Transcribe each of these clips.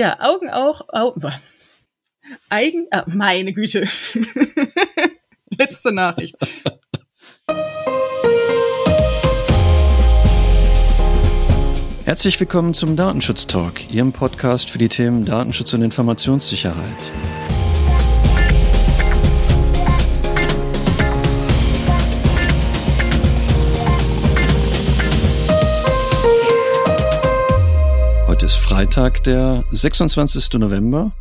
Ja, Augen auch. Au Eigen. Ah, meine Güte. Letzte Nachricht. Herzlich willkommen zum Datenschutz Talk, Ihrem Podcast für die Themen Datenschutz und Informationssicherheit. Freitag, der 26. November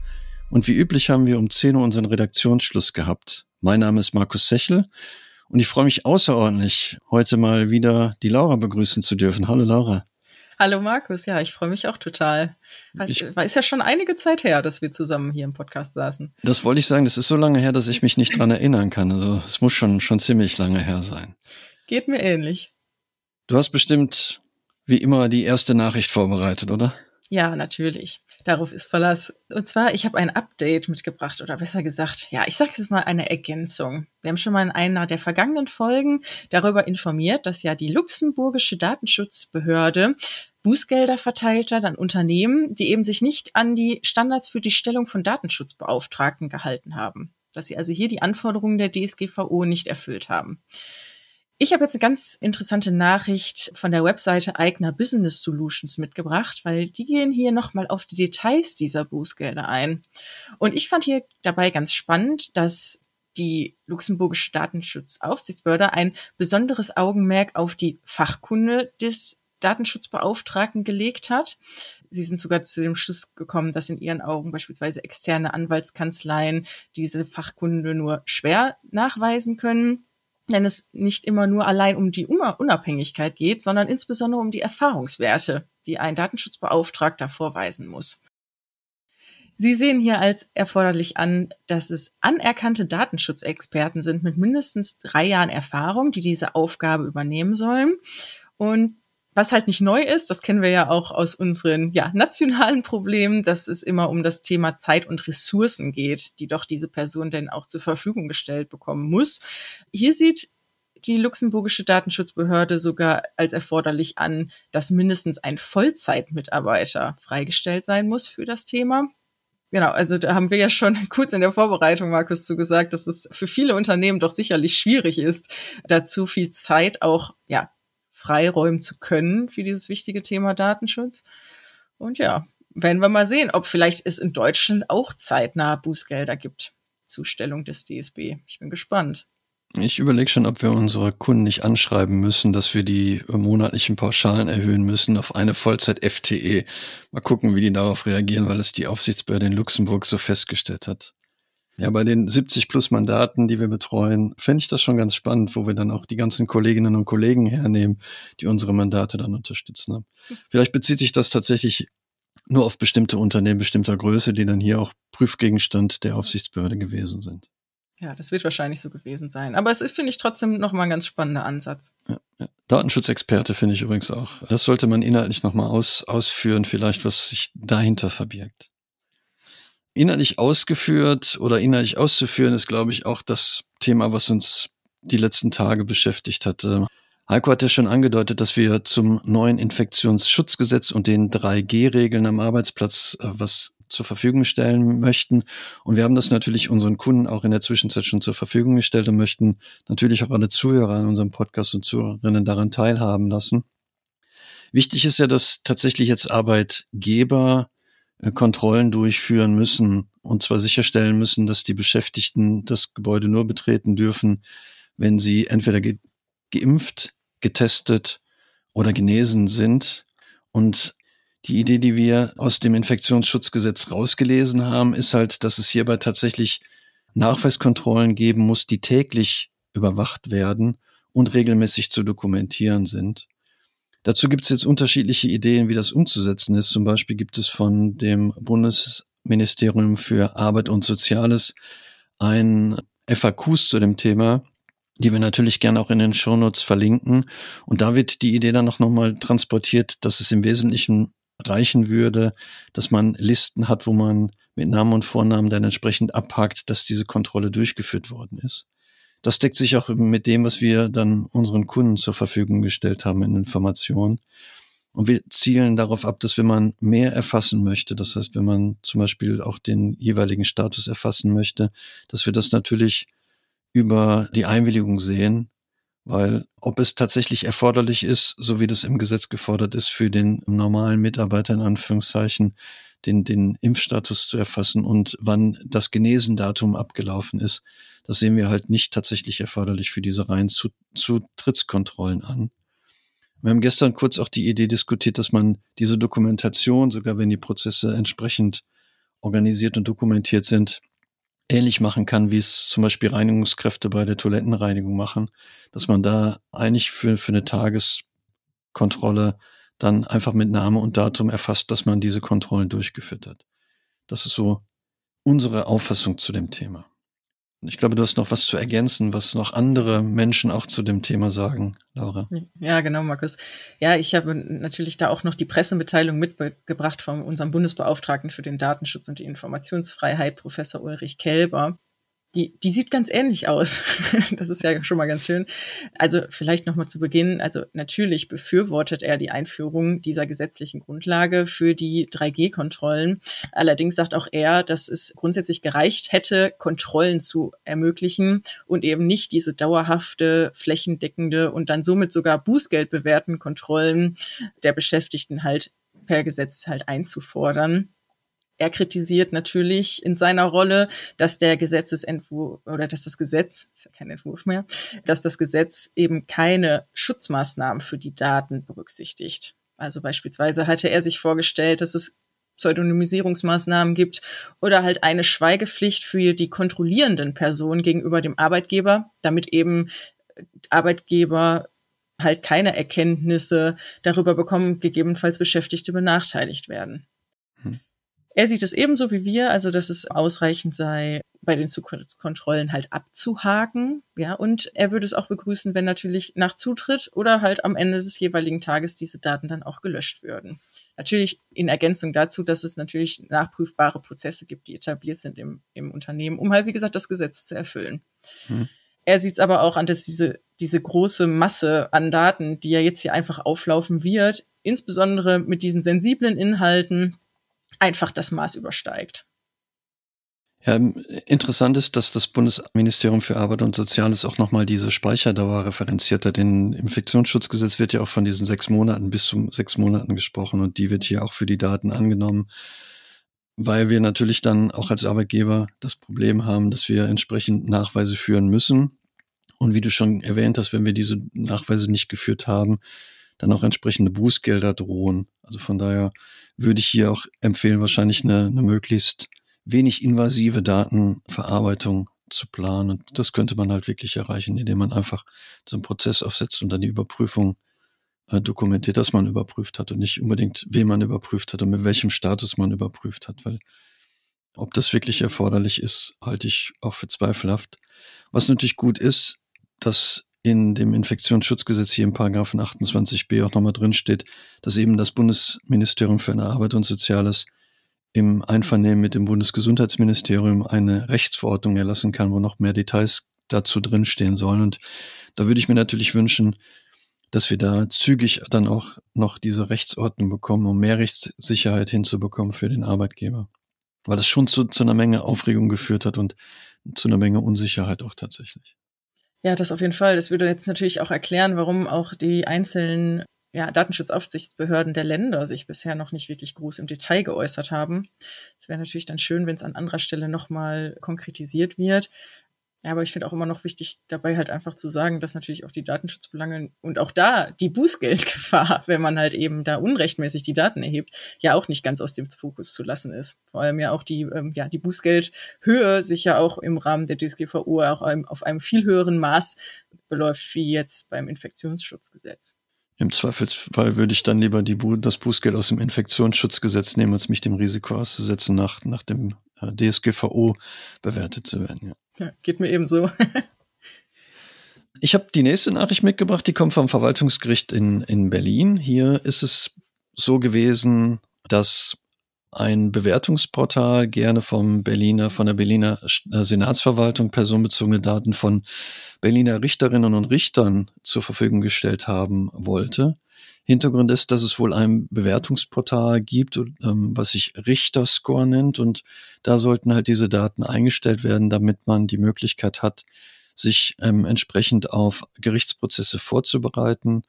und wie üblich haben wir um 10 Uhr unseren Redaktionsschluss gehabt. Mein Name ist Markus Sechel und ich freue mich außerordentlich, heute mal wieder die Laura begrüßen zu dürfen. Hallo Laura. Hallo Markus, ja, ich freue mich auch total. Ich, ist ja schon einige Zeit her, dass wir zusammen hier im Podcast saßen. Das wollte ich sagen, das ist so lange her, dass ich mich nicht dran erinnern kann. Also es muss schon, schon ziemlich lange her sein. Geht mir ähnlich. Du hast bestimmt wie immer die erste Nachricht vorbereitet, oder? Ja, natürlich. Darauf ist Verlass. Und zwar, ich habe ein Update mitgebracht oder besser gesagt, ja, ich sage jetzt mal eine Ergänzung. Wir haben schon mal in einer der vergangenen Folgen darüber informiert, dass ja die luxemburgische Datenschutzbehörde Bußgelder verteilt hat an Unternehmen, die eben sich nicht an die Standards für die Stellung von Datenschutzbeauftragten gehalten haben. Dass sie also hier die Anforderungen der DSGVO nicht erfüllt haben. Ich habe jetzt eine ganz interessante Nachricht von der Webseite Eigner Business Solutions mitgebracht, weil die gehen hier nochmal auf die Details dieser Bußgelder ein. Und ich fand hier dabei ganz spannend, dass die luxemburgische Datenschutzaufsichtsbehörde ein besonderes Augenmerk auf die Fachkunde des Datenschutzbeauftragten gelegt hat. Sie sind sogar zu dem Schluss gekommen, dass in ihren Augen beispielsweise externe Anwaltskanzleien diese Fachkunde nur schwer nachweisen können wenn es nicht immer nur allein um die Unabhängigkeit geht, sondern insbesondere um die Erfahrungswerte, die ein Datenschutzbeauftragter vorweisen muss. Sie sehen hier als erforderlich an, dass es anerkannte Datenschutzexperten sind mit mindestens drei Jahren Erfahrung, die diese Aufgabe übernehmen sollen. Und was halt nicht neu ist, das kennen wir ja auch aus unseren ja, nationalen Problemen, dass es immer um das Thema Zeit und Ressourcen geht, die doch diese Person denn auch zur Verfügung gestellt bekommen muss. Hier sieht die luxemburgische Datenschutzbehörde sogar als erforderlich an, dass mindestens ein Vollzeitmitarbeiter freigestellt sein muss für das Thema. Genau, also da haben wir ja schon kurz in der Vorbereitung, Markus, zu gesagt, dass es für viele Unternehmen doch sicherlich schwierig ist, dazu viel Zeit auch ja freiräumen zu können für dieses wichtige Thema Datenschutz. Und ja, werden wir mal sehen, ob vielleicht es in Deutschland auch zeitnah Bußgelder gibt. Zustellung des DSB. Ich bin gespannt. Ich überlege schon, ob wir unsere Kunden nicht anschreiben müssen, dass wir die monatlichen Pauschalen erhöhen müssen auf eine Vollzeit FTE. Mal gucken, wie die darauf reagieren, weil es die Aufsichtsbehörde in Luxemburg so festgestellt hat. Ja, bei den 70 plus Mandaten, die wir betreuen, fände ich das schon ganz spannend, wo wir dann auch die ganzen Kolleginnen und Kollegen hernehmen, die unsere Mandate dann unterstützen. Ne? Vielleicht bezieht sich das tatsächlich nur auf bestimmte Unternehmen bestimmter Größe, die dann hier auch Prüfgegenstand der Aufsichtsbehörde gewesen sind. Ja, das wird wahrscheinlich so gewesen sein. Aber es ist, finde ich, trotzdem nochmal ein ganz spannender Ansatz. Ja, ja. Datenschutzexperte finde ich übrigens auch. Das sollte man inhaltlich nochmal aus, ausführen, vielleicht, was sich dahinter verbirgt. Innerlich ausgeführt oder innerlich auszuführen ist, glaube ich, auch das Thema, was uns die letzten Tage beschäftigt hat. Heiko hat ja schon angedeutet, dass wir zum neuen Infektionsschutzgesetz und den 3G-Regeln am Arbeitsplatz äh, was zur Verfügung stellen möchten. Und wir haben das natürlich unseren Kunden auch in der Zwischenzeit schon zur Verfügung gestellt und möchten natürlich auch alle Zuhörer an unserem Podcast und Zuhörerinnen daran teilhaben lassen. Wichtig ist ja, dass tatsächlich jetzt Arbeitgeber Kontrollen durchführen müssen und zwar sicherstellen müssen, dass die Beschäftigten das Gebäude nur betreten dürfen, wenn sie entweder ge geimpft, getestet oder genesen sind. Und die Idee, die wir aus dem Infektionsschutzgesetz rausgelesen haben, ist halt, dass es hierbei tatsächlich Nachweiskontrollen geben muss, die täglich überwacht werden und regelmäßig zu dokumentieren sind. Dazu gibt es jetzt unterschiedliche Ideen, wie das umzusetzen ist. Zum Beispiel gibt es von dem Bundesministerium für Arbeit und Soziales ein FAQs zu dem Thema, die wir natürlich gerne auch in den Shownotes verlinken. Und da wird die Idee dann noch nochmal transportiert, dass es im Wesentlichen reichen würde, dass man Listen hat, wo man mit Namen und Vornamen dann entsprechend abhakt, dass diese Kontrolle durchgeführt worden ist. Das deckt sich auch mit dem, was wir dann unseren Kunden zur Verfügung gestellt haben in Informationen. Und wir zielen darauf ab, dass wenn man mehr erfassen möchte, das heißt, wenn man zum Beispiel auch den jeweiligen Status erfassen möchte, dass wir das natürlich über die Einwilligung sehen, weil ob es tatsächlich erforderlich ist, so wie das im Gesetz gefordert ist, für den normalen Mitarbeiter in Anführungszeichen, den, den Impfstatus zu erfassen und wann das Genesendatum abgelaufen ist, das sehen wir halt nicht tatsächlich erforderlich für diese reinen Zutrittskontrollen an. Wir haben gestern kurz auch die Idee diskutiert, dass man diese Dokumentation, sogar wenn die Prozesse entsprechend organisiert und dokumentiert sind, ähnlich machen kann, wie es zum Beispiel Reinigungskräfte bei der Toilettenreinigung machen, dass man da eigentlich für, für eine Tageskontrolle dann einfach mit Name und Datum erfasst, dass man diese Kontrollen durchgeführt hat. Das ist so unsere Auffassung zu dem Thema. Ich glaube, du hast noch was zu ergänzen, was noch andere Menschen auch zu dem Thema sagen, Laura. Ja, genau, Markus. Ja, ich habe natürlich da auch noch die Pressemitteilung mitgebracht von unserem Bundesbeauftragten für den Datenschutz und die Informationsfreiheit, Professor Ulrich Kelber die, die sieht ganz ähnlich aus. das ist ja schon mal ganz schön. Also vielleicht nochmal zu Beginn. Also natürlich befürwortet er die Einführung dieser gesetzlichen Grundlage für die 3G-Kontrollen. Allerdings sagt auch er, dass es grundsätzlich gereicht hätte, Kontrollen zu ermöglichen und eben nicht diese dauerhafte, flächendeckende und dann somit sogar Bußgeld bewährten Kontrollen der Beschäftigten halt per Gesetz halt einzufordern er kritisiert natürlich in seiner Rolle, dass der Gesetzesentwurf oder dass das Gesetz, ist ja kein Entwurf mehr, dass das Gesetz eben keine Schutzmaßnahmen für die Daten berücksichtigt. Also beispielsweise hatte er sich vorgestellt, dass es Pseudonymisierungsmaßnahmen gibt oder halt eine Schweigepflicht für die kontrollierenden Personen gegenüber dem Arbeitgeber, damit eben Arbeitgeber halt keine Erkenntnisse darüber bekommen, gegebenenfalls Beschäftigte benachteiligt werden. Er sieht es ebenso wie wir, also dass es ausreichend sei, bei den Zugriffskontrollen halt abzuhaken, ja, und er würde es auch begrüßen, wenn natürlich nach Zutritt oder halt am Ende des jeweiligen Tages diese Daten dann auch gelöscht würden. Natürlich in Ergänzung dazu, dass es natürlich nachprüfbare Prozesse gibt, die etabliert sind im, im Unternehmen, um halt, wie gesagt, das Gesetz zu erfüllen. Hm. Er sieht es aber auch an, dass diese, diese große Masse an Daten, die ja jetzt hier einfach auflaufen wird, insbesondere mit diesen sensiblen Inhalten, einfach das Maß übersteigt. Ja, interessant ist, dass das Bundesministerium für Arbeit und Soziales auch nochmal diese Speicherdauer referenziert hat. Im Infektionsschutzgesetz wird ja auch von diesen sechs Monaten bis zu sechs Monaten gesprochen und die wird hier auch für die Daten angenommen, weil wir natürlich dann auch als Arbeitgeber das Problem haben, dass wir entsprechend Nachweise führen müssen. Und wie du schon erwähnt hast, wenn wir diese Nachweise nicht geführt haben, dann auch entsprechende Bußgelder drohen. Also von daher würde ich hier auch empfehlen, wahrscheinlich eine, eine möglichst wenig invasive Datenverarbeitung zu planen. Und das könnte man halt wirklich erreichen, indem man einfach so einen Prozess aufsetzt und dann die Überprüfung äh, dokumentiert, dass man überprüft hat und nicht unbedingt, wen man überprüft hat und mit welchem Status man überprüft hat, weil ob das wirklich erforderlich ist, halte ich auch für zweifelhaft. Was natürlich gut ist, dass in dem Infektionsschutzgesetz hier im Paragraphen 28b auch nochmal drin steht, dass eben das Bundesministerium für Arbeit und Soziales im Einvernehmen mit dem Bundesgesundheitsministerium eine Rechtsverordnung erlassen kann, wo noch mehr Details dazu drinstehen sollen. Und da würde ich mir natürlich wünschen, dass wir da zügig dann auch noch diese Rechtsordnung bekommen, um mehr Rechtssicherheit hinzubekommen für den Arbeitgeber. Weil das schon zu, zu einer Menge Aufregung geführt hat und zu einer Menge Unsicherheit auch tatsächlich. Ja, das auf jeden Fall. Das würde jetzt natürlich auch erklären, warum auch die einzelnen ja, Datenschutzaufsichtsbehörden der Länder sich bisher noch nicht wirklich groß im Detail geäußert haben. Es wäre natürlich dann schön, wenn es an anderer Stelle nochmal konkretisiert wird. Ja, aber ich finde auch immer noch wichtig, dabei halt einfach zu sagen, dass natürlich auch die Datenschutzbelange und auch da die Bußgeldgefahr, wenn man halt eben da unrechtmäßig die Daten erhebt, ja auch nicht ganz aus dem Fokus zu lassen ist. Vor allem ja auch die, ähm, ja, die Bußgeldhöhe sich ja auch im Rahmen der DSGVO auch einem, auf einem viel höheren Maß beläuft wie jetzt beim Infektionsschutzgesetz. Im Zweifelsfall würde ich dann lieber die, das Bußgeld aus dem Infektionsschutzgesetz nehmen, als mich dem Risiko auszusetzen, nach, nach dem DSGVO bewertet zu werden. Ja. Ja, geht mir ebenso. ich habe die nächste Nachricht mitgebracht, die kommt vom Verwaltungsgericht in, in Berlin. Hier ist es so gewesen, dass ein Bewertungsportal gerne vom Berliner, von der Berliner äh, Senatsverwaltung personenbezogene Daten von Berliner Richterinnen und Richtern zur Verfügung gestellt haben wollte. Hintergrund ist, dass es wohl ein Bewertungsportal gibt, ähm, was sich Richterscore nennt. Und da sollten halt diese Daten eingestellt werden, damit man die Möglichkeit hat, sich ähm, entsprechend auf Gerichtsprozesse vorzubereiten.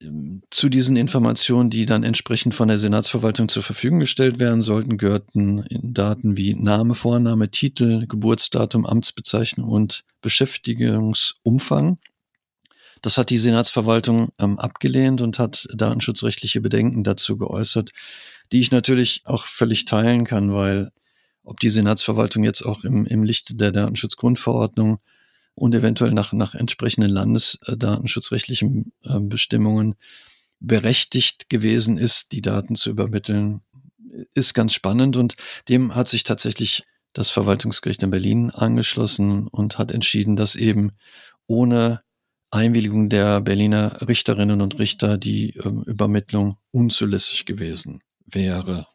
Ähm, zu diesen Informationen, die dann entsprechend von der Senatsverwaltung zur Verfügung gestellt werden sollten, gehörten Daten wie Name, Vorname, Titel, Geburtsdatum, Amtsbezeichnung und Beschäftigungsumfang. Das hat die Senatsverwaltung ähm, abgelehnt und hat datenschutzrechtliche Bedenken dazu geäußert, die ich natürlich auch völlig teilen kann, weil ob die Senatsverwaltung jetzt auch im, im Lichte der Datenschutzgrundverordnung und eventuell nach, nach entsprechenden landesdatenschutzrechtlichen äh, Bestimmungen berechtigt gewesen ist, die Daten zu übermitteln, ist ganz spannend. Und dem hat sich tatsächlich das Verwaltungsgericht in Berlin angeschlossen und hat entschieden, dass eben ohne Einwilligung der Berliner Richterinnen und Richter die ähm, Übermittlung unzulässig gewesen wäre.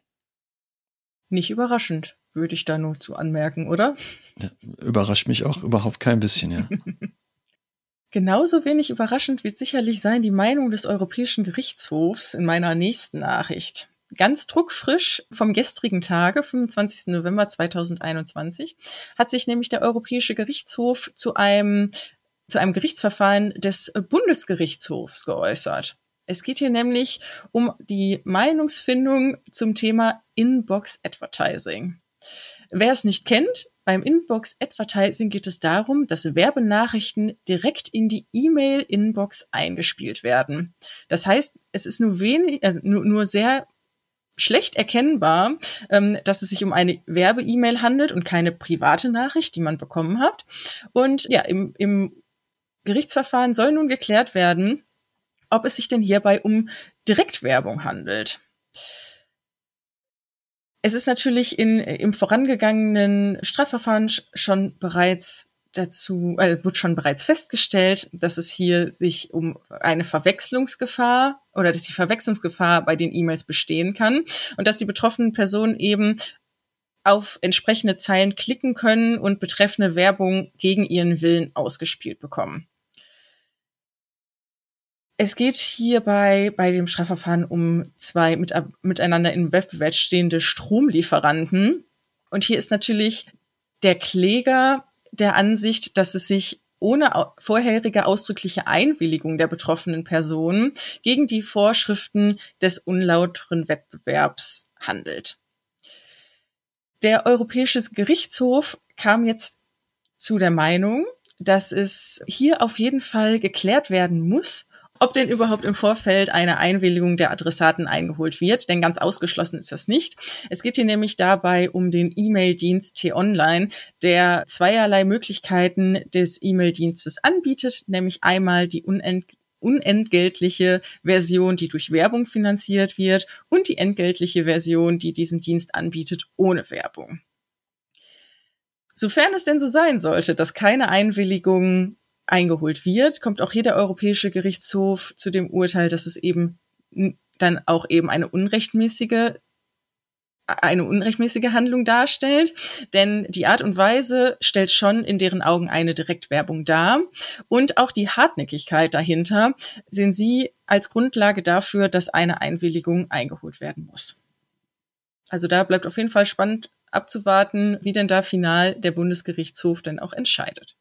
Nicht überraschend, würde ich da nur zu anmerken, oder? Ja, überrascht mich auch überhaupt kein bisschen, ja. Genauso wenig überraschend wird sicherlich sein die Meinung des Europäischen Gerichtshofs in meiner nächsten Nachricht. Ganz druckfrisch vom gestrigen Tage, 25. November 2021, hat sich nämlich der Europäische Gerichtshof zu einem zu einem Gerichtsverfahren des Bundesgerichtshofs geäußert. Es geht hier nämlich um die Meinungsfindung zum Thema Inbox Advertising. Wer es nicht kennt, beim Inbox Advertising geht es darum, dass Werbenachrichten direkt in die E-Mail-Inbox eingespielt werden. Das heißt, es ist nur wenig, also nur, nur sehr schlecht erkennbar, ähm, dass es sich um eine Werbe-E-Mail handelt und keine private Nachricht, die man bekommen hat. Und ja, im, im Gerichtsverfahren soll nun geklärt werden, ob es sich denn hierbei um Direktwerbung handelt. Es ist natürlich in, im vorangegangenen Strafverfahren schon bereits dazu, äh, wird schon bereits festgestellt, dass es hier sich um eine Verwechslungsgefahr oder dass die Verwechslungsgefahr bei den E-Mails bestehen kann und dass die betroffenen Personen eben auf entsprechende Zeilen klicken können und betreffende Werbung gegen ihren Willen ausgespielt bekommen. Es geht hierbei bei dem Strafverfahren um zwei mit, miteinander im Wettbewerb stehende Stromlieferanten. Und hier ist natürlich der Kläger der Ansicht, dass es sich ohne vorherige ausdrückliche Einwilligung der betroffenen Person gegen die Vorschriften des unlauteren Wettbewerbs handelt. Der Europäische Gerichtshof kam jetzt zu der Meinung, dass es hier auf jeden Fall geklärt werden muss, ob denn überhaupt im Vorfeld eine Einwilligung der Adressaten eingeholt wird, denn ganz ausgeschlossen ist das nicht. Es geht hier nämlich dabei um den E-Mail-Dienst T-Online, der zweierlei Möglichkeiten des E-Mail-Dienstes anbietet, nämlich einmal die unent unentgeltliche Version, die durch Werbung finanziert wird, und die entgeltliche Version, die diesen Dienst anbietet ohne Werbung. Sofern es denn so sein sollte, dass keine Einwilligung eingeholt wird, kommt auch hier der Europäische Gerichtshof zu dem Urteil, dass es eben dann auch eben eine unrechtmäßige eine unrechtmäßige Handlung darstellt, denn die Art und Weise stellt schon in deren Augen eine Direktwerbung dar und auch die Hartnäckigkeit dahinter sehen sie als Grundlage dafür, dass eine Einwilligung eingeholt werden muss. Also da bleibt auf jeden Fall spannend abzuwarten, wie denn da final der Bundesgerichtshof denn auch entscheidet.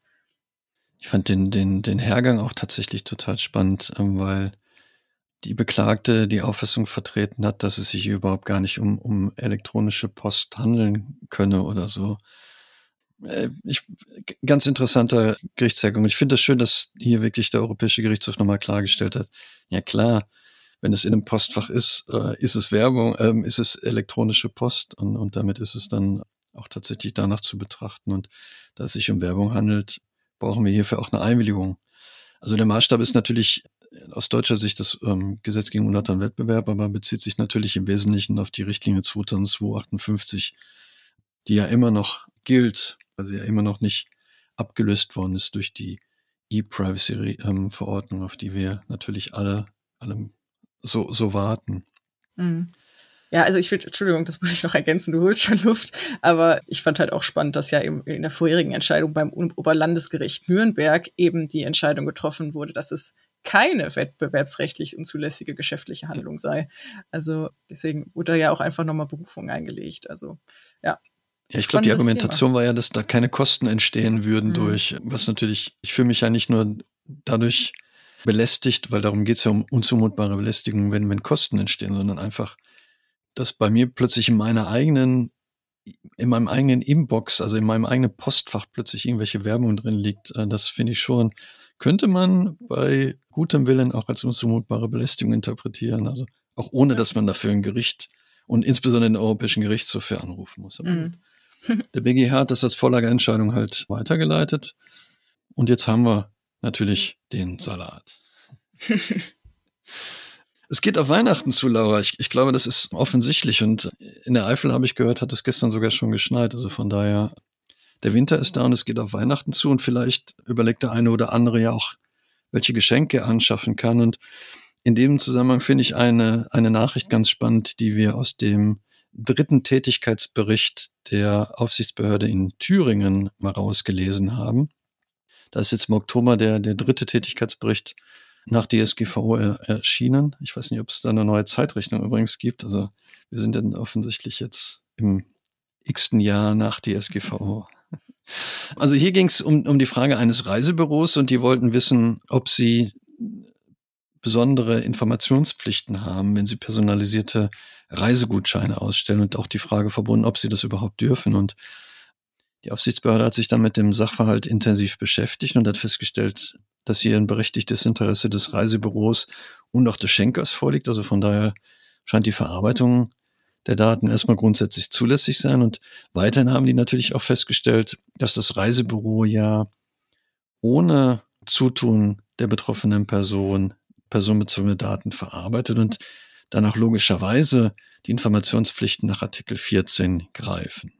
Ich fand den, den, den Hergang auch tatsächlich total spannend, ähm, weil die Beklagte die Auffassung vertreten hat, dass es sich überhaupt gar nicht um, um elektronische Post handeln könne oder so. Äh, ich, ganz interessanter Gerichtshergang. Ich finde es das schön, dass hier wirklich der Europäische Gerichtshof nochmal klargestellt hat. Ja klar, wenn es in einem Postfach ist, äh, ist es Werbung, ähm, ist es elektronische Post und, und damit ist es dann auch tatsächlich danach zu betrachten. Und da es sich um Werbung handelt, brauchen wir hierfür auch eine Einwilligung. Also der Maßstab ist natürlich aus deutscher Sicht das ähm, Gesetz gegen unlauteren Wettbewerb, aber bezieht sich natürlich im Wesentlichen auf die Richtlinie 2258, die ja immer noch gilt, weil sie ja immer noch nicht abgelöst worden ist durch die E-Privacy-Verordnung, ähm, auf die wir natürlich alle, alle so, so warten. Mhm. Ja, also ich finde, Entschuldigung, das muss ich noch ergänzen, du holst schon Luft, aber ich fand halt auch spannend, dass ja eben in der vorherigen Entscheidung beim Oberlandesgericht Nürnberg eben die Entscheidung getroffen wurde, dass es keine wettbewerbsrechtlich unzulässige geschäftliche Handlung sei. Also deswegen wurde ja auch einfach nochmal Berufung eingelegt. Also ja. Ja, ich glaube, die Argumentation Thema. war ja, dass da keine Kosten entstehen würden mhm. durch, was natürlich, ich fühle mich ja nicht nur dadurch belästigt, weil darum geht es ja um unzumutbare Belästigung, wenn, wenn Kosten entstehen, sondern einfach, dass bei mir plötzlich in meiner eigenen, in meinem eigenen Inbox, also in meinem eigenen Postfach plötzlich irgendwelche Werbung drin liegt, äh, das finde ich schon, könnte man bei gutem Willen auch als unzumutbare Belästigung interpretieren, also auch ohne, dass man dafür ein Gericht und insbesondere den Europäischen Gerichtshof für anrufen muss. Mhm. Der BGH hat das als Vorlageentscheidung halt weitergeleitet. Und jetzt haben wir natürlich den Salat. es geht auf Weihnachten zu, Laura. Ich, ich, glaube, das ist offensichtlich. Und in der Eifel habe ich gehört, hat es gestern sogar schon geschneit. Also von daher, der Winter ist da und es geht auf Weihnachten zu. Und vielleicht überlegt der eine oder andere ja auch, welche Geschenke er anschaffen kann. Und in dem Zusammenhang finde ich eine, eine Nachricht ganz spannend, die wir aus dem dritten Tätigkeitsbericht der Aufsichtsbehörde in Thüringen mal rausgelesen haben. Da ist jetzt im Oktober der, der dritte Tätigkeitsbericht nach DSGVO erschienen. Ich weiß nicht, ob es da eine neue Zeitrechnung übrigens gibt. Also wir sind dann offensichtlich jetzt im x-ten Jahr nach DSGVO. Also hier ging es um, um die Frage eines Reisebüros und die wollten wissen, ob sie besondere Informationspflichten haben, wenn sie personalisierte Reisegutscheine ausstellen und auch die Frage verbunden, ob sie das überhaupt dürfen. Und die Aufsichtsbehörde hat sich dann mit dem Sachverhalt intensiv beschäftigt und hat festgestellt, dass hier ein berechtigtes Interesse des Reisebüros und auch des Schenkers vorliegt. Also von daher scheint die Verarbeitung der Daten erstmal grundsätzlich zulässig sein. Und weiterhin haben die natürlich auch festgestellt, dass das Reisebüro ja ohne Zutun der betroffenen Person personenbezogene Daten verarbeitet und danach logischerweise die Informationspflichten nach Artikel 14 greifen.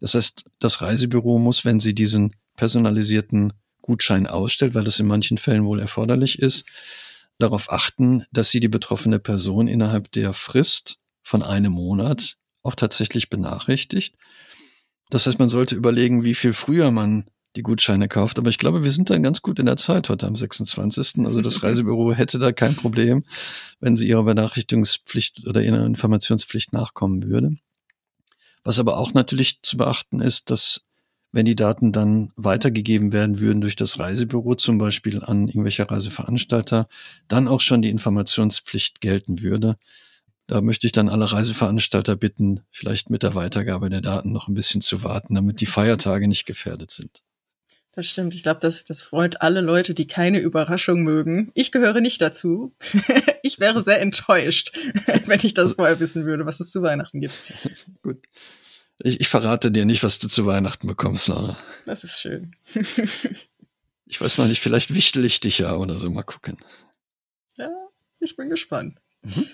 Das heißt, das Reisebüro muss, wenn sie diesen personalisierten Gutschein ausstellt, weil das in manchen Fällen wohl erforderlich ist, darauf achten, dass sie die betroffene Person innerhalb der Frist von einem Monat auch tatsächlich benachrichtigt. Das heißt, man sollte überlegen, wie viel früher man die Gutscheine kauft. Aber ich glaube, wir sind dann ganz gut in der Zeit heute am 26. Also das Reisebüro hätte da kein Problem, wenn sie ihrer Benachrichtigungspflicht oder ihrer Informationspflicht nachkommen würde. Was aber auch natürlich zu beachten ist, dass wenn die Daten dann weitergegeben werden würden durch das Reisebüro, zum Beispiel an irgendwelche Reiseveranstalter, dann auch schon die Informationspflicht gelten würde. Da möchte ich dann alle Reiseveranstalter bitten, vielleicht mit der Weitergabe der Daten noch ein bisschen zu warten, damit die Feiertage nicht gefährdet sind. Das stimmt. Ich glaube, das, das freut alle Leute, die keine Überraschung mögen. Ich gehöre nicht dazu. ich wäre sehr enttäuscht, wenn ich das vorher wissen würde, was es zu Weihnachten gibt. Gut. Ich, ich verrate dir nicht, was du zu Weihnachten bekommst, Laura. Das ist schön. ich weiß noch nicht, vielleicht wichtel ich dich ja oder so. Mal gucken. Ja, ich bin gespannt. Mhm.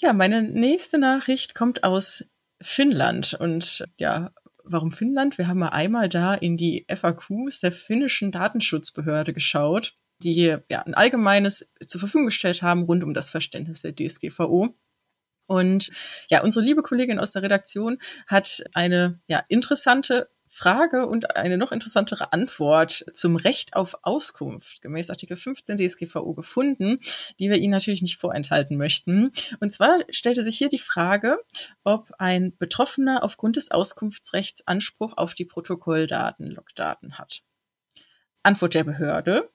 Ja, meine nächste Nachricht kommt aus Finnland und ja, warum Finnland? Wir haben mal einmal da in die FAQs der finnischen Datenschutzbehörde geschaut, die ja, ein allgemeines zur Verfügung gestellt haben rund um das Verständnis der DSGVO. Und ja, unsere liebe Kollegin aus der Redaktion hat eine ja, interessante Frage und eine noch interessantere Antwort zum Recht auf Auskunft gemäß Artikel 15 DSGVO gefunden, die wir Ihnen natürlich nicht vorenthalten möchten. Und zwar stellte sich hier die Frage, ob ein Betroffener aufgrund des Auskunftsrechts Anspruch auf die Protokolldaten, Logdaten hat. Antwort der Behörde.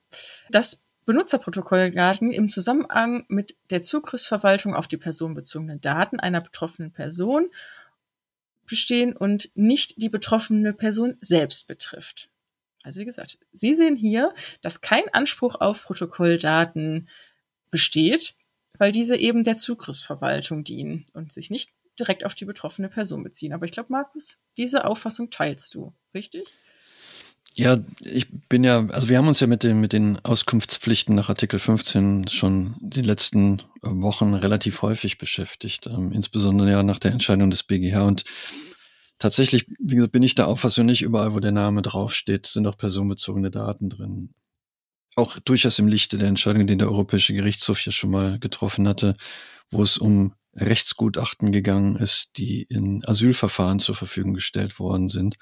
Das Benutzerprotokolldaten im Zusammenhang mit der Zugriffsverwaltung auf die personenbezogenen Daten einer betroffenen Person bestehen und nicht die betroffene Person selbst betrifft. Also wie gesagt, Sie sehen hier, dass kein Anspruch auf Protokolldaten besteht, weil diese eben der Zugriffsverwaltung dienen und sich nicht direkt auf die betroffene Person beziehen. Aber ich glaube, Markus, diese Auffassung teilst du, richtig? Ja, ich bin ja, also wir haben uns ja mit den, mit den Auskunftspflichten nach Artikel 15 schon die letzten Wochen relativ häufig beschäftigt, ähm, insbesondere ja nach der Entscheidung des BGH. Und tatsächlich, wie gesagt, bin ich der Auffassung, nicht überall, wo der Name draufsteht, sind auch personenbezogene Daten drin. Auch durchaus im Lichte der Entscheidung, die der Europäische Gerichtshof hier schon mal getroffen hatte, wo es um Rechtsgutachten gegangen ist, die in Asylverfahren zur Verfügung gestellt worden sind.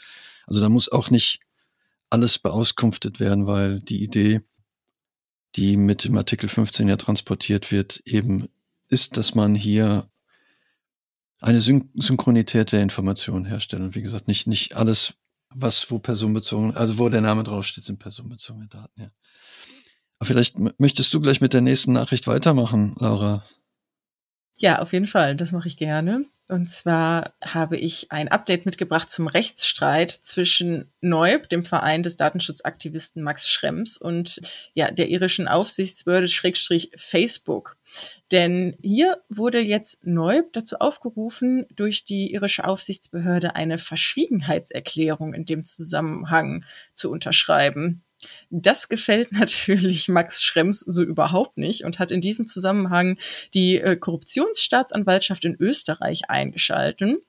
Also da muss auch nicht alles beauskunftet werden, weil die Idee die mit dem Artikel 15 ja transportiert wird, eben ist, dass man hier eine Syn Synchronität der Informationen herstellt. Und wie gesagt, nicht, nicht alles, was wo personenbezogen, also wo der Name draufsteht, sind personenbezogene Daten, ja. Aber vielleicht möchtest du gleich mit der nächsten Nachricht weitermachen, Laura. Ja, auf jeden Fall. Das mache ich gerne. Und zwar habe ich ein Update mitgebracht zum Rechtsstreit zwischen Neub, dem Verein des Datenschutzaktivisten Max Schrems, und ja, der irischen Aufsichtsbehörde Schrägstrich Facebook. Denn hier wurde jetzt Neub dazu aufgerufen, durch die irische Aufsichtsbehörde eine Verschwiegenheitserklärung in dem Zusammenhang zu unterschreiben. Das gefällt natürlich Max Schrems so überhaupt nicht und hat in diesem Zusammenhang die äh, Korruptionsstaatsanwaltschaft in Österreich eingeschalten.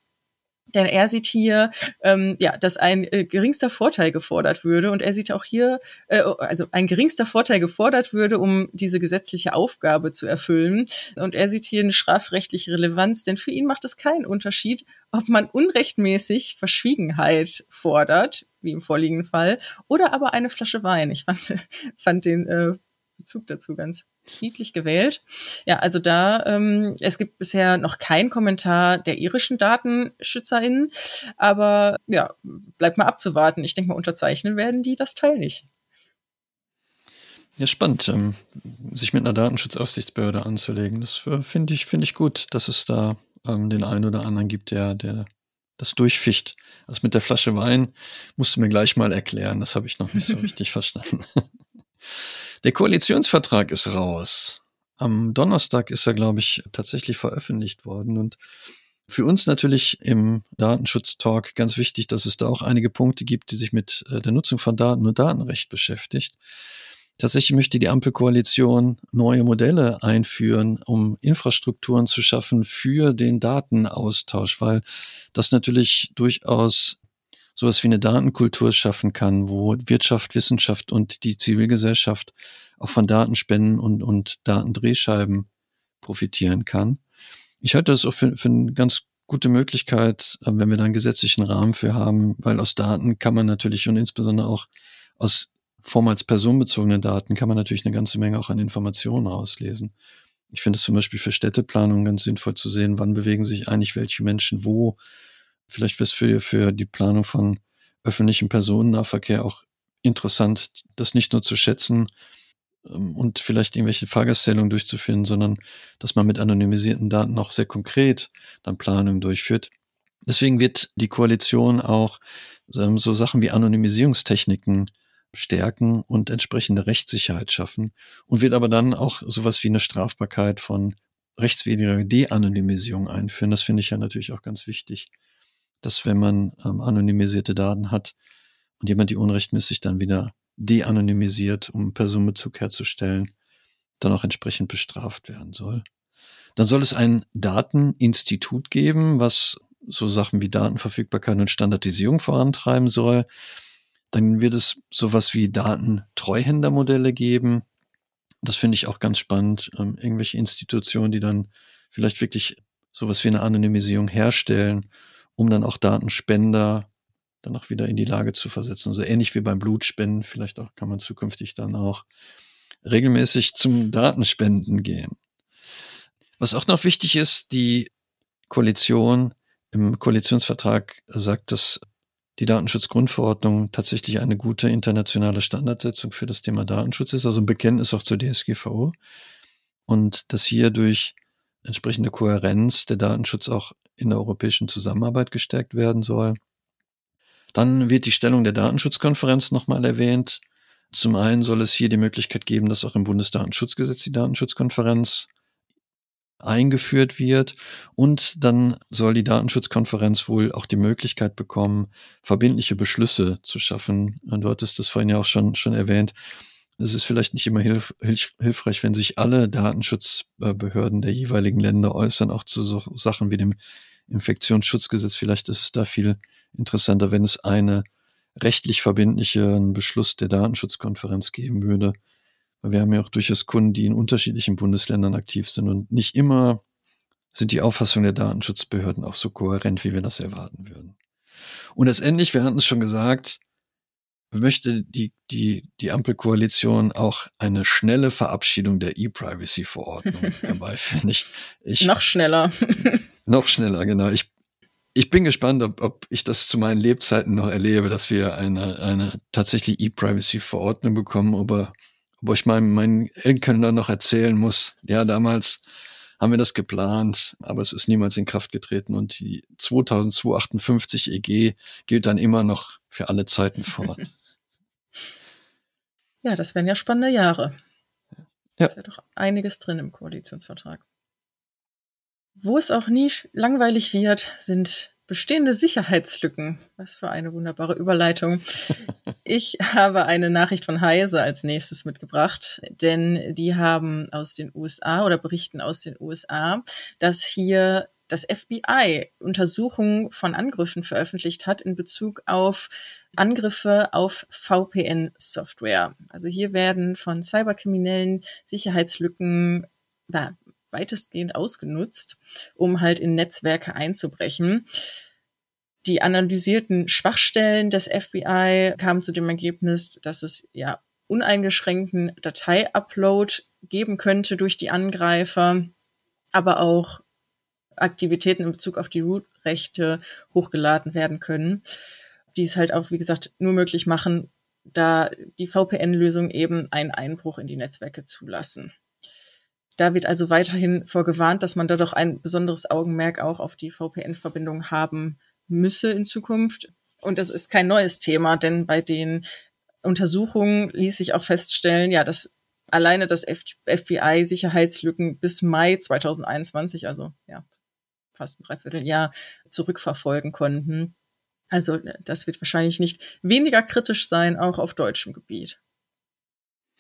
Denn er sieht hier, ähm, ja, dass ein äh, geringster Vorteil gefordert würde und er sieht auch hier, äh, also ein geringster Vorteil gefordert würde, um diese gesetzliche Aufgabe zu erfüllen. Und er sieht hier eine strafrechtliche Relevanz, denn für ihn macht es keinen Unterschied, ob man unrechtmäßig Verschwiegenheit fordert, wie im vorliegenden Fall, oder aber eine Flasche Wein. Ich fand, fand den äh, Bezug dazu ganz friedlich gewählt. Ja, also da, ähm, es gibt bisher noch keinen Kommentar der irischen DatenschützerInnen, aber ja, bleibt mal abzuwarten. Ich denke mal, unterzeichnen werden die das Teil nicht. Ja, spannend, ähm, sich mit einer Datenschutzaufsichtsbehörde anzulegen. Das äh, finde ich, finde ich gut, dass es da ähm, den einen oder anderen gibt, der, der das durchficht. Also mit der Flasche Wein musst du mir gleich mal erklären. Das habe ich noch nicht so richtig verstanden. Der Koalitionsvertrag ist raus. Am Donnerstag ist er, glaube ich, tatsächlich veröffentlicht worden und für uns natürlich im Datenschutz-Talk ganz wichtig, dass es da auch einige Punkte gibt, die sich mit äh, der Nutzung von Daten und Datenrecht beschäftigt. Tatsächlich möchte die Ampelkoalition neue Modelle einführen, um Infrastrukturen zu schaffen für den Datenaustausch, weil das natürlich durchaus sowas wie eine Datenkultur schaffen kann, wo Wirtschaft, Wissenschaft und die Zivilgesellschaft auch von Datenspenden und, und Datendrehscheiben profitieren kann. Ich halte das auch für, für eine ganz gute Möglichkeit, äh, wenn wir da einen gesetzlichen Rahmen für haben, weil aus Daten kann man natürlich und insbesondere auch aus vormals personenbezogenen Daten kann man natürlich eine ganze Menge auch an Informationen rauslesen. Ich finde es zum Beispiel für Städteplanung ganz sinnvoll zu sehen, wann bewegen sich eigentlich welche Menschen wo, Vielleicht wäre es für, für die Planung von öffentlichem Personennahverkehr auch interessant, das nicht nur zu schätzen ähm, und vielleicht irgendwelche Fahrgastzählungen durchzuführen, sondern dass man mit anonymisierten Daten auch sehr konkret dann Planungen durchführt. Deswegen wird die Koalition auch so Sachen wie Anonymisierungstechniken stärken und entsprechende Rechtssicherheit schaffen und wird aber dann auch sowas wie eine Strafbarkeit von rechtswidriger De-Anonymisierung einführen. Das finde ich ja natürlich auch ganz wichtig dass wenn man ähm, anonymisierte Daten hat und jemand die unrechtmäßig dann wieder de-anonymisiert, um Personenbezug herzustellen, dann auch entsprechend bestraft werden soll. Dann soll es ein Dateninstitut geben, was so Sachen wie Datenverfügbarkeit und Standardisierung vorantreiben soll. Dann wird es sowas wie Datentreuhändermodelle geben. Das finde ich auch ganz spannend. Ähm, irgendwelche Institutionen, die dann vielleicht wirklich sowas wie eine Anonymisierung herstellen um dann auch Datenspender dann auch wieder in die Lage zu versetzen. Also ähnlich wie beim Blutspenden, vielleicht auch kann man zukünftig dann auch regelmäßig zum Datenspenden gehen. Was auch noch wichtig ist, die Koalition im Koalitionsvertrag sagt, dass die Datenschutzgrundverordnung tatsächlich eine gute internationale Standardsetzung für das Thema Datenschutz ist, also ein Bekenntnis auch zur DSGVO. Und dass hier durch entsprechende Kohärenz der Datenschutz auch in der europäischen Zusammenarbeit gestärkt werden soll. Dann wird die Stellung der Datenschutzkonferenz nochmal erwähnt. Zum einen soll es hier die Möglichkeit geben, dass auch im Bundesdatenschutzgesetz die Datenschutzkonferenz eingeführt wird. Und dann soll die Datenschutzkonferenz wohl auch die Möglichkeit bekommen, verbindliche Beschlüsse zu schaffen. Und du hattest das vorhin ja auch schon, schon erwähnt, es ist vielleicht nicht immer hilf, hilf, hilfreich, wenn sich alle Datenschutzbehörden der jeweiligen Länder äußern, auch zu so Sachen wie dem Infektionsschutzgesetz. Vielleicht ist es da viel interessanter, wenn es eine rechtlich verbindlichen Beschluss der Datenschutzkonferenz geben würde. Wir haben ja auch durchaus Kunden, die in unterschiedlichen Bundesländern aktiv sind und nicht immer sind die Auffassungen der Datenschutzbehörden auch so kohärent, wie wir das erwarten würden. Und letztendlich, wir hatten es schon gesagt, möchte die, die, die Ampelkoalition auch eine schnelle Verabschiedung der E-Privacy-Verordnung dabei, finde ich. ich. Noch schneller. noch schneller, genau. Ich, ich bin gespannt, ob, ob ich das zu meinen Lebzeiten noch erlebe, dass wir eine, eine tatsächlich E-Privacy-Verordnung bekommen, aber ob ich meinen, meinen Enkeln dann noch erzählen muss, ja, damals haben wir das geplant, aber es ist niemals in Kraft getreten und die 2258 EG gilt dann immer noch für alle Zeiten fort. Ja, das wären ja spannende Jahre. Ja. Ist ja doch einiges drin im Koalitionsvertrag. Wo es auch nie langweilig wird, sind bestehende Sicherheitslücken. Was für eine wunderbare Überleitung. Ich habe eine Nachricht von Heise als nächstes mitgebracht, denn die haben aus den USA oder berichten aus den USA, dass hier das FBI Untersuchungen von Angriffen veröffentlicht hat in Bezug auf Angriffe auf VPN-Software. Also hier werden von Cyberkriminellen Sicherheitslücken weitestgehend ausgenutzt, um halt in Netzwerke einzubrechen. Die analysierten Schwachstellen des FBI kamen zu dem Ergebnis, dass es ja uneingeschränkten Datei-Upload geben könnte durch die Angreifer, aber auch Aktivitäten in Bezug auf die Root-Rechte hochgeladen werden können, die es halt auch, wie gesagt, nur möglich machen, da die VPN-Lösung eben einen Einbruch in die Netzwerke zulassen. Da wird also weiterhin vorgewarnt, dass man da doch ein besonderes Augenmerk auch auf die VPN-Verbindung haben müsse in Zukunft. Und das ist kein neues Thema, denn bei den Untersuchungen ließ sich auch feststellen, ja, dass alleine das FBI Sicherheitslücken bis Mai 2021, also ja, fast ein Dreivierteljahr zurückverfolgen konnten. Also das wird wahrscheinlich nicht weniger kritisch sein, auch auf deutschem Gebiet.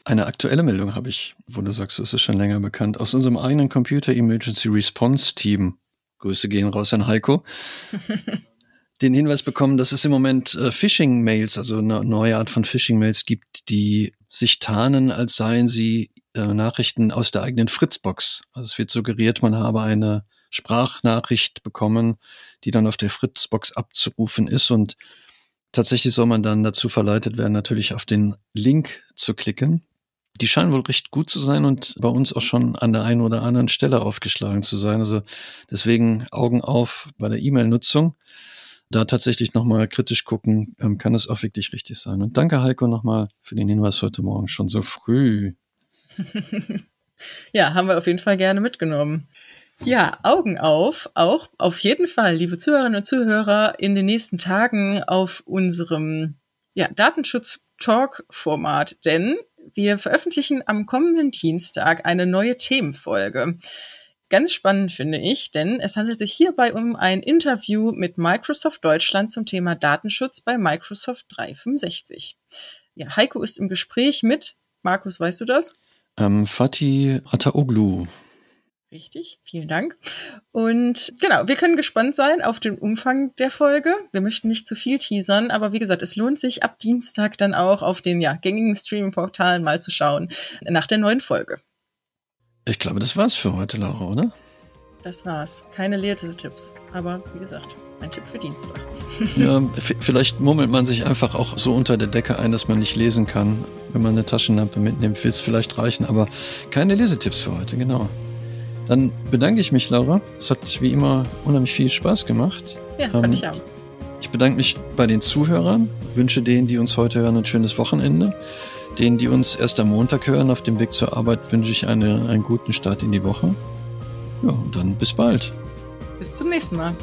Eine aktuelle Meldung habe ich, wo du sagst, es ist schon länger bekannt, aus unserem eigenen Computer Emergency Response Team. Grüße gehen raus an Heiko. den Hinweis bekommen, dass es im Moment äh, Phishing-Mails, also eine neue Art von Phishing-Mails gibt, die sich tarnen, als seien sie äh, Nachrichten aus der eigenen Fritzbox. Also es wird suggeriert, man habe eine Sprachnachricht bekommen, die dann auf der Fritzbox abzurufen ist und tatsächlich soll man dann dazu verleitet werden, natürlich auf den Link zu klicken. Die scheinen wohl recht gut zu sein und bei uns auch schon an der einen oder anderen Stelle aufgeschlagen zu sein. Also deswegen Augen auf bei der E-Mail-Nutzung da tatsächlich nochmal kritisch gucken, ähm, kann es auch wirklich richtig sein. Und danke Heiko nochmal für den Hinweis heute Morgen schon so früh. ja, haben wir auf jeden Fall gerne mitgenommen. Ja, Augen auf, auch auf jeden Fall, liebe Zuhörerinnen und Zuhörer, in den nächsten Tagen auf unserem ja, Datenschutz-Talk-Format, denn wir veröffentlichen am kommenden Dienstag eine neue Themenfolge. Ganz spannend finde ich, denn es handelt sich hierbei um ein Interview mit Microsoft Deutschland zum Thema Datenschutz bei Microsoft 365. Ja, Heiko ist im Gespräch mit, Markus, weißt du das? Ähm, Fatih Ataoglu. Richtig, vielen Dank. Und genau, wir können gespannt sein auf den Umfang der Folge. Wir möchten nicht zu viel teasern, aber wie gesagt, es lohnt sich ab Dienstag dann auch auf den ja, gängigen Streaming-Portalen mal zu schauen nach der neuen Folge. Ich glaube, das war's für heute, Laura, oder? Das war's. Keine Lehrtipps. Aber wie gesagt, ein Tipp für Dienstag. ja, vielleicht murmelt man sich einfach auch so unter der Decke ein, dass man nicht lesen kann. Wenn man eine Taschenlampe mitnimmt, wird es vielleicht reichen, aber keine Lesetipps für heute, genau. Dann bedanke ich mich, Laura. Es hat wie immer unheimlich viel Spaß gemacht. Ja, fand ähm, ich auch. Ich bedanke mich bei den Zuhörern, wünsche denen, die uns heute hören, ein schönes Wochenende. Denen, die uns erst am Montag hören auf dem Weg zur Arbeit, wünsche ich eine, einen guten Start in die Woche. Ja, und dann bis bald. Bis zum nächsten Mal.